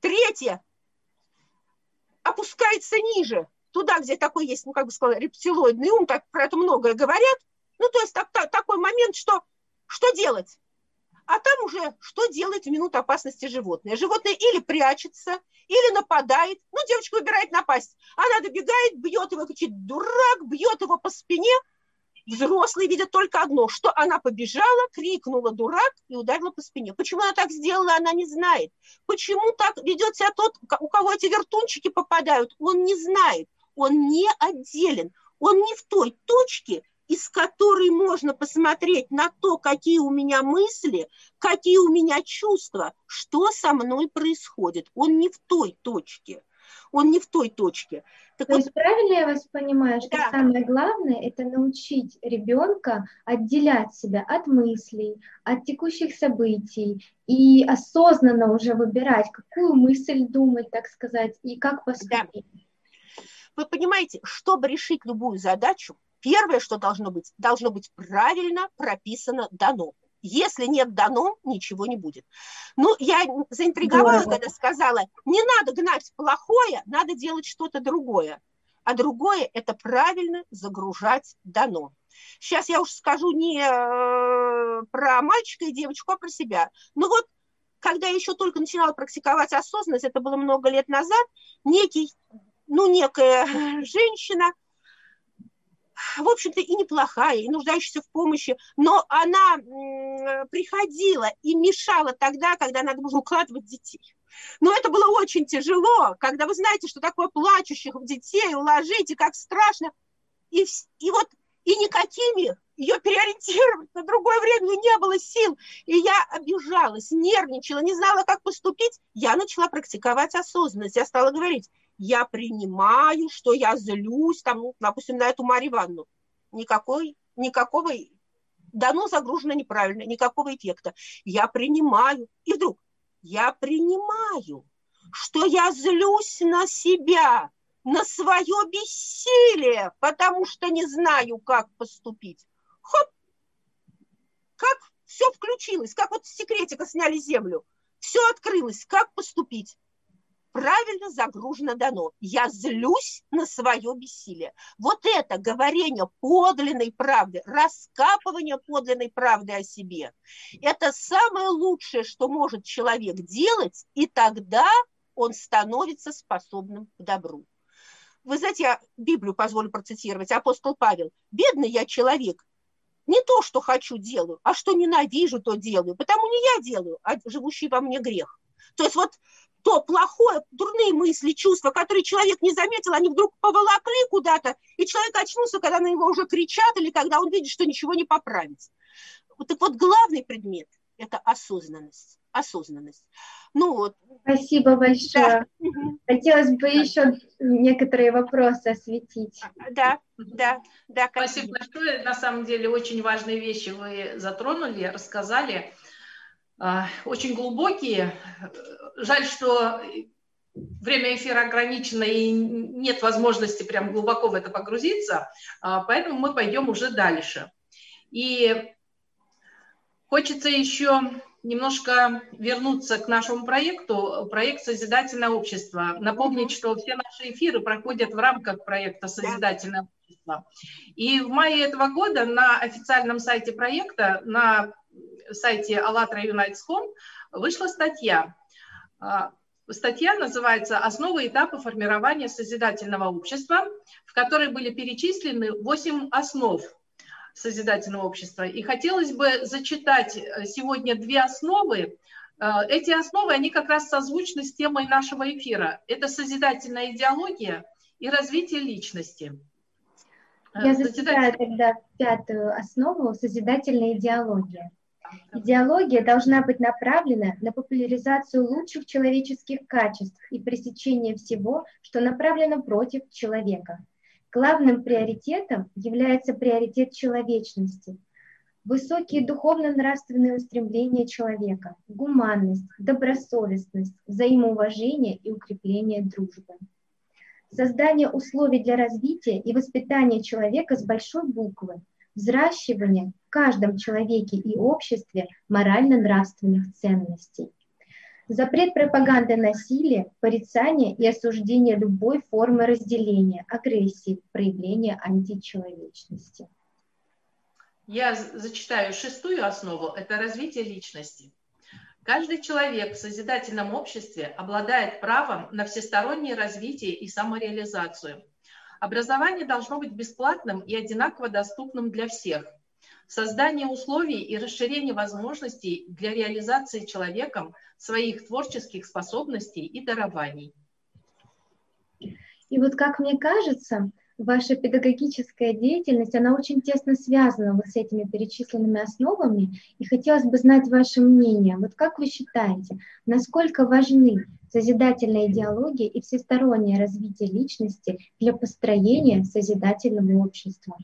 Третье, опускается ниже, туда, где такой есть, ну, как бы сказала, рептилоидный ум, так про это многое говорят. Ну, то есть так, так, такой момент, что что делать? А там уже что делать в минуту опасности животное? Животное или прячется, или нападает. Ну, девочка выбирает напасть. Она добегает, бьет его, кричит, дурак, бьет его по спине – Взрослые видят только одно, что она побежала, крикнула «дурак» и ударила по спине. Почему она так сделала, она не знает. Почему так ведет себя тот, у кого эти вертунчики попадают, он не знает. Он не отделен. Он не в той точке, из которой можно посмотреть на то, какие у меня мысли, какие у меня чувства, что со мной происходит. Он не в той точке он не в той точке.
Так То вот, есть правильно я вас понимаю, что да. самое главное это научить ребенка отделять себя от мыслей, от текущих событий и осознанно уже выбирать, какую мысль думать, так сказать, и как поступить. Да.
Вы понимаете, чтобы решить любую задачу, первое, что должно быть, должно быть правильно прописано дано. Если нет дано, ничего не будет. Ну, я заинтриговала, когда сказала, не надо гнать плохое, надо делать что-то другое. А другое – это правильно загружать дано. Сейчас я уж скажу не э, про мальчика и девочку, а про себя. Ну вот, когда я еще только начинала практиковать осознанность, это было много лет назад, некий, ну, некая женщина в общем-то, и неплохая, и нуждающаяся в помощи, но она приходила и мешала тогда, когда надо было укладывать детей. Но это было очень тяжело, когда вы знаете, что такое плачущих детей уложить, и как страшно. И, и вот и никакими ее переориентировать на другое время не было сил. И я обижалась, нервничала, не знала, как поступить. Я начала практиковать осознанность. Я стала говорить, я принимаю, что я злюсь, там, ну, допустим, на эту Марию Ивановну. Никакой, никакого, дано загружено неправильно, никакого эффекта. Я принимаю. И вдруг я принимаю, что я злюсь на себя, на свое бессилие, потому что не знаю, как поступить. Хоп! Как все включилось, как вот с секретика сняли землю. Все открылось, как поступить правильно загружено дано. Я злюсь на свое бессилие. Вот это говорение подлинной правды, раскапывание подлинной правды о себе, это самое лучшее, что может человек делать, и тогда он становится способным к добру. Вы знаете, я Библию позволю процитировать, апостол Павел. «Бедный я человек, не то, что хочу, делаю, а что ненавижу, то делаю. Потому не я делаю, а живущий во мне грех». То есть вот то плохое, дурные мысли, чувства, которые человек не заметил, они вдруг поволокли куда-то, и человек очнулся, когда на него уже кричат, или когда он видит, что ничего не поправить. Так вот, главный предмет это осознанность. Осознанность. Ну вот.
Спасибо большое. Да. Хотелось бы еще некоторые вопросы осветить.
Да, да, да.
Спасибо большое. На самом деле очень важные вещи вы затронули, рассказали. А, очень глубокие. Жаль, что время эфира ограничено и нет возможности прям глубоко в это погрузиться, а, поэтому мы пойдем уже дальше. И хочется еще немножко вернуться к нашему проекту, проект «Созидательное общество». Напомнить, что все наши эфиры проходят в рамках проекта «Созидательное общество». И в мае этого года на официальном сайте проекта, на сайте Юнайтском, вышла статья. А, статья называется «Основы и этапы формирования созидательного общества», в которой были перечислены 8 основ созидательного общества. И хотелось бы зачитать э, сегодня две основы. Э, эти основы, они как раз созвучны с темой нашего эфира. Это созидательная идеология и развитие личности.
Э, Я зачитаю тогда пятую основу – созидательная идеология. Идеология должна быть направлена на популяризацию лучших человеческих качеств и пресечение всего, что направлено против человека – Главным приоритетом является приоритет человечности, высокие духовно-нравственные устремления человека, гуманность, добросовестность, взаимоуважение и укрепление дружбы. Создание условий для развития и воспитания человека с большой буквы, взращивание в каждом человеке и обществе морально-нравственных ценностей. Запрет пропаганды насилия, порицания и осуждения любой формы разделения, агрессии, проявления античеловечности.
Я зачитаю шестую основу – это развитие личности. Каждый человек в созидательном обществе обладает правом на всестороннее развитие и самореализацию. Образование должно быть бесплатным и одинаково доступным для всех – создание условий и расширение возможностей для реализации человеком своих творческих способностей и дарований.
И вот как мне кажется, ваша педагогическая деятельность, она очень тесно связана вот с этими перечисленными основами, и хотелось бы знать ваше мнение. Вот как вы считаете, насколько важны созидательная идеология и всестороннее развитие личности для построения созидательного общества?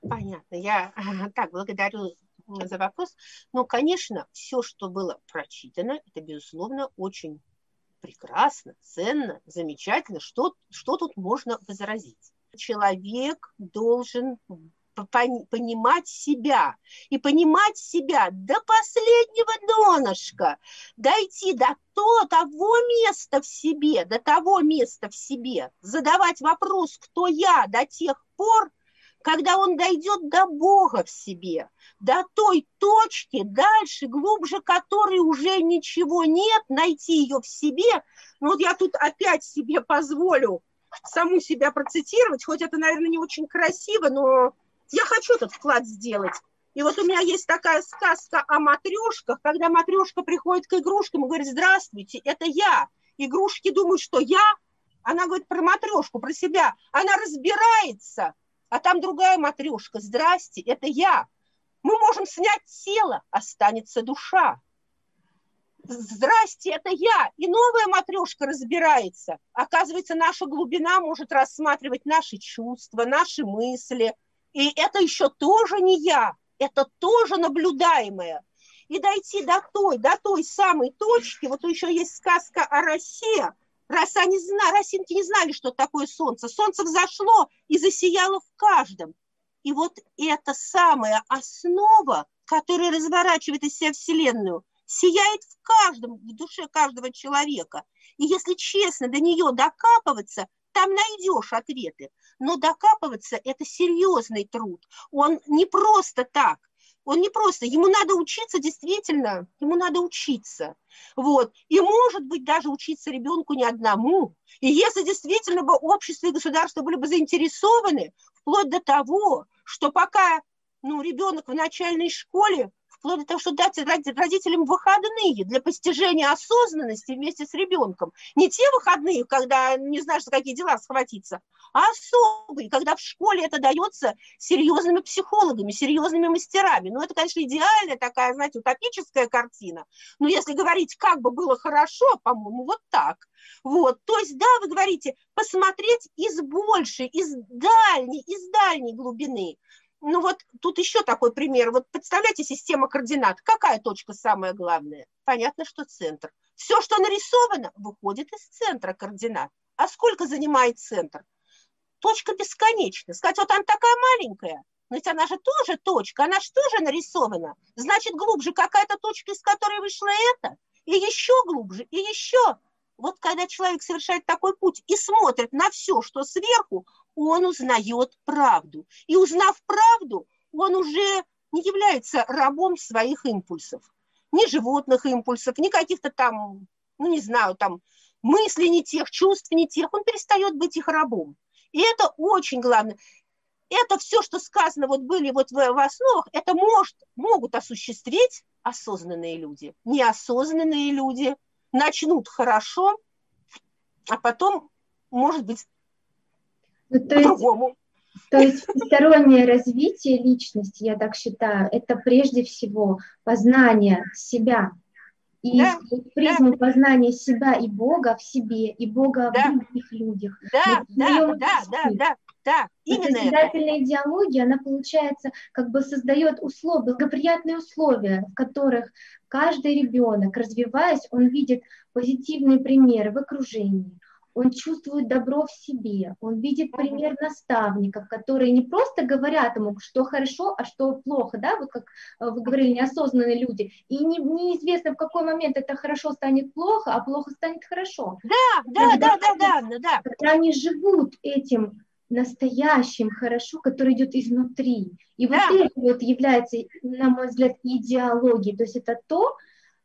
Понятно. Я так благодарю за вопрос. Ну, конечно, все, что было прочитано, это, безусловно, очень прекрасно, ценно, замечательно. Что, что тут можно возразить? Человек должен понимать себя. И понимать себя до последнего донышка, дойти до то, того места в себе, до того места в себе, задавать вопрос, кто я до тех пор, когда он дойдет до Бога в себе, до той точки, дальше, глубже которой уже ничего нет, найти ее в себе. Ну вот я тут опять себе позволю саму себя процитировать, хоть это, наверное, не очень красиво, но я хочу этот вклад сделать. И вот у меня есть такая сказка о матрешках, когда матрешка приходит к игрушкам и говорит, здравствуйте, это я. Игрушки думают, что я, она говорит про матрешку, про себя. Она разбирается, а там другая матрешка. Здрасте, это я. Мы можем снять тело, останется душа. Здрасте, это я. И новая матрешка разбирается. Оказывается, наша глубина может рассматривать наши чувства, наши мысли. И это еще тоже не я, это тоже наблюдаемое. И дойти до той, до той самой точки, вот еще есть сказка о росе, Раз они знали, росинки не знали, что такое солнце. Солнце взошло и засияло в каждом. И вот эта самая основа, которая разворачивает из себя Вселенную, сияет в каждом, в душе каждого человека. И если честно до нее докапываться, там найдешь ответы. Но докапываться – это серьезный труд. Он не просто так. Он не просто, ему надо учиться действительно, ему надо учиться. Вот. И может быть даже учиться ребенку не одному. И если действительно бы общество и государство были бы заинтересованы, вплоть до того, что пока ну, ребенок в начальной школе, вплоть до того, что дать родителям выходные для постижения осознанности вместе с ребенком. Не те выходные, когда не знаешь, за какие дела схватиться, а особые, когда в школе это дается серьезными психологами, серьезными мастерами. Ну, это, конечно, идеальная такая, знаете, утопическая картина. Но если говорить, как бы было хорошо, по-моему, вот так. Вот, то есть, да, вы говорите, посмотреть из большей, из дальней, из дальней глубины. Ну вот тут еще такой пример. Вот представляете, система координат. Какая точка самая главная? Понятно, что центр. Все, что нарисовано, выходит из центра координат. А сколько занимает центр? Точка бесконечна. Сказать, вот она такая маленькая, но ведь она же тоже точка, она же тоже нарисована. Значит, глубже какая-то точка, из которой вышло это, и еще глубже, и еще. Вот когда человек совершает такой путь и смотрит на все, что сверху, он узнает правду. И узнав правду, он уже не является рабом своих импульсов. Ни животных импульсов, ни каких-то там, ну не знаю, там мыслей не тех, чувств не тех. Он перестает быть их рабом. И это очень главное. Это все, что сказано, вот были вот в, в основах, это может, могут осуществить осознанные люди. Неосознанные люди начнут хорошо, а потом, может быть,
ну, то по-другому. То есть всестороннее развитие личности, я так считаю, это прежде всего познание себя. И да, призму да. познания себя и Бога в себе, и Бога да. в других людях.
Да, да, да, да, да, да,
именно Созидательная идеология, она, получается, как бы создает условия, благоприятные условия, в которых каждый ребенок, развиваясь, он видит позитивные примеры в окружении, он чувствует добро в себе, он видит пример наставников, которые не просто говорят ему, что хорошо, а что плохо, да, вот как э, вы говорили, неосознанные люди, и не, неизвестно, в какой момент это хорошо станет плохо, а плохо станет хорошо.
Да, да, когда, да, да, да, да.
Когда они живут этим настоящим хорошо, который идет изнутри. И да. вот это вот является, на мой взгляд, идеологией. То есть это то,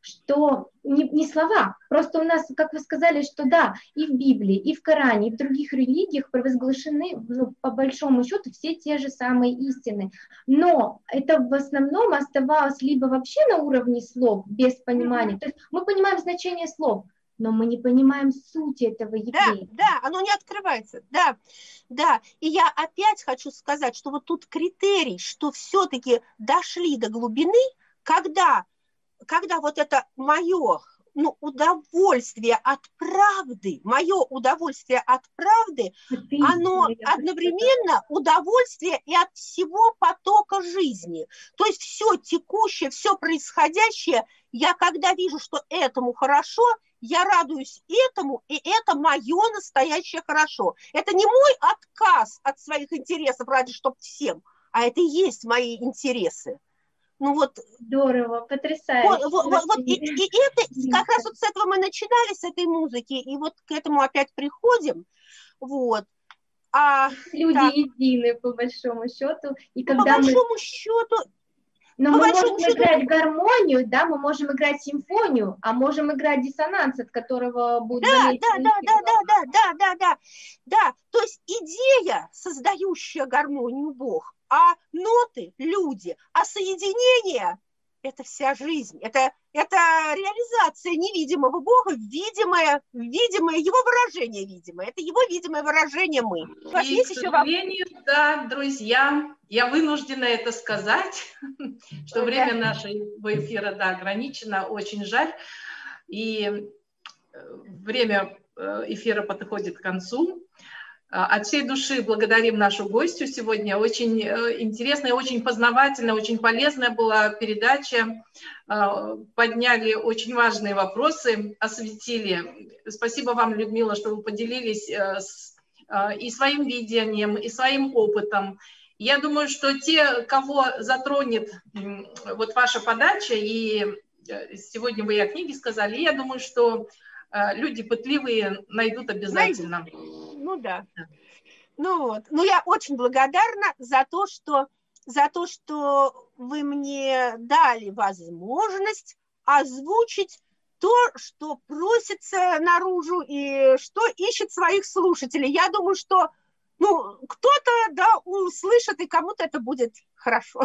что не, не слова, просто у нас, как вы сказали, что да, и в Библии, и в Коране, и в других религиях провозглашены, ну, по большому счету, все те же самые истины. Но это в основном оставалось либо вообще на уровне слов, без понимания, то есть мы понимаем значение слов, но мы не понимаем сути этого явления.
Да, да, оно не открывается, да, да. И я опять хочу сказать, что вот тут критерий, что все-таки дошли до глубины, когда когда вот это мое ну, удовольствие от правды, мое удовольствие от правды, Ты, оно одновременно удовольствие и от всего потока жизни. То есть все текущее, все происходящее, я когда вижу, что этому хорошо, я радуюсь этому, и это мое настоящее хорошо. Это не мой отказ от своих интересов ради, чтобы всем, а это и есть мои интересы.
Ну вот здорово, потрясающе. Вот,
вот, вот, и, и это как раз вот с этого мы начинали, с этой музыки, и вот к этому опять приходим. Вот.
А, Люди так. едины, по большому счету.
И когда по большому мы... счету,
но по мы можем счету... играть гармонию, да, мы можем играть симфонию, а можем играть диссонанс, от которого будет
да, да, да, да, да, да, да, да, да, да. То есть идея, создающая гармонию Бог, а ноты – люди, а соединение – это вся жизнь, это, это реализация невидимого Бога, видимое, видимое, его выражение видимое, это его видимое выражение мы.
И, есть к еще сожалению, вопрос? да, друзья, я вынуждена это сказать, что время нашего эфира, да, ограничено, очень жаль, и э, время э, эфира подходит к концу. А, от всей души благодарим нашу гостью сегодня. Очень э, интересная, очень познавательная, очень полезная была передача. А, подняли очень важные вопросы, осветили. Спасибо вам, Людмила, что вы поделились э, с, а, и своим видением, и своим опытом. Я думаю, что те, кого затронет вот ваша подача, и э, сегодня вы и о книге сказали, я думаю, что люди пытливые найдут обязательно. Найдут
ну да. Ну вот. Ну я очень благодарна за то, что за то, что вы мне дали возможность озвучить то, что просится наружу и что ищет своих слушателей. Я думаю, что ну, кто-то да, услышит, и кому-то это будет хорошо.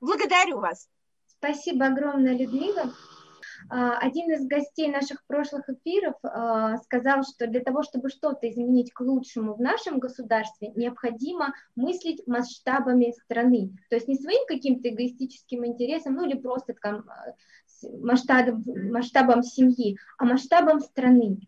Благодарю вас.
Спасибо огромное, Людмила. А, один из гостей наших прошлых эфиров а, сказал, что для того, чтобы что-то изменить к лучшему в нашем государстве, необходимо мыслить масштабами страны. То есть не своим каким-то эгоистическим интересом, ну или просто там, масштабом, масштабом семьи, а масштабом страны.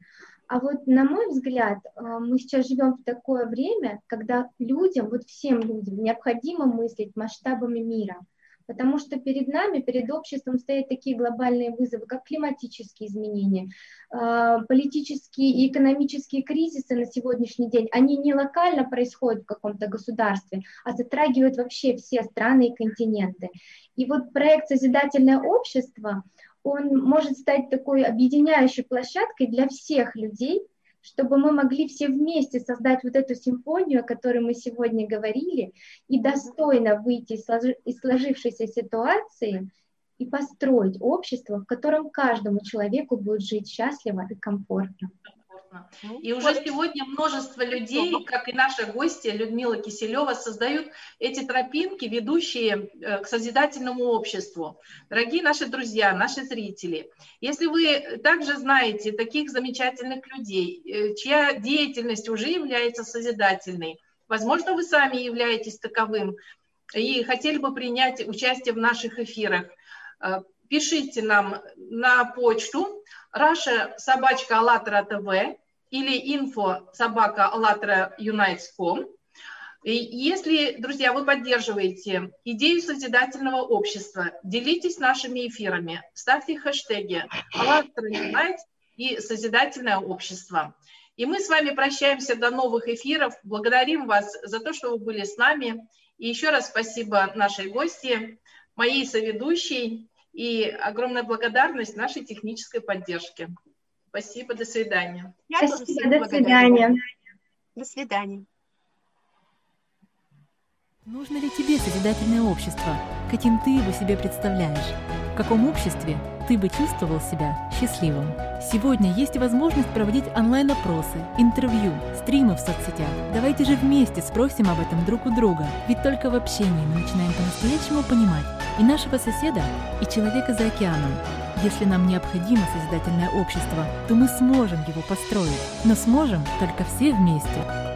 А вот на мой взгляд, мы сейчас живем в такое время, когда людям, вот всем людям необходимо мыслить масштабами мира – потому что перед нами, перед обществом стоят такие глобальные вызовы, как климатические изменения, а, политические и экономические кризисы на сегодняшний день, они не локально происходят в каком-то государстве, а затрагивают вообще все страны и континенты. И вот проект «Созидательное общество», он может стать такой объединяющей площадкой для всех людей, чтобы мы могли все вместе создать вот эту симфонию, о которой мы сегодня говорили, и достойно выйти из сложившейся ситуации и построить общество, в котором каждому человеку будет жить счастливо и комфортно
комфортно. Ну, и уже сегодня множество людей, как и наша гостья Людмила Киселева, создают эти тропинки, ведущие э, к созидательному обществу. Дорогие наши друзья, наши зрители, если вы также знаете таких замечательных людей, э, чья деятельность уже является созидательной, возможно, вы сами являетесь таковым, и хотели бы принять участие в наших эфирах, э, пишите нам на почту Раша собачка АЛЛАТРА ТВ или info собака Unites.com. И если, друзья, вы поддерживаете идею созидательного общества, делитесь нашими эфирами, ставьте хэштеги АЛЛАТРА Unites и Созидательное общество. И мы с вами прощаемся до новых эфиров. Благодарим вас за то, что вы были с нами. И еще раз спасибо нашей гости, моей соведущей и огромная благодарность нашей технической поддержке. Спасибо, до свидания.
Я Спасибо, до свидания.
До свидания.
Нужно ли тебе созидательное общество? Каким ты его себе представляешь? В каком обществе ты бы чувствовал себя счастливым? Сегодня есть возможность проводить онлайн-опросы, интервью, стримы в соцсетях. Давайте же вместе спросим об этом друг у друга, ведь только в общении мы начинаем по-настоящему понимать и нашего соседа, и человека за океаном. Если нам необходимо созидательное общество, то мы сможем его построить, но сможем только все вместе.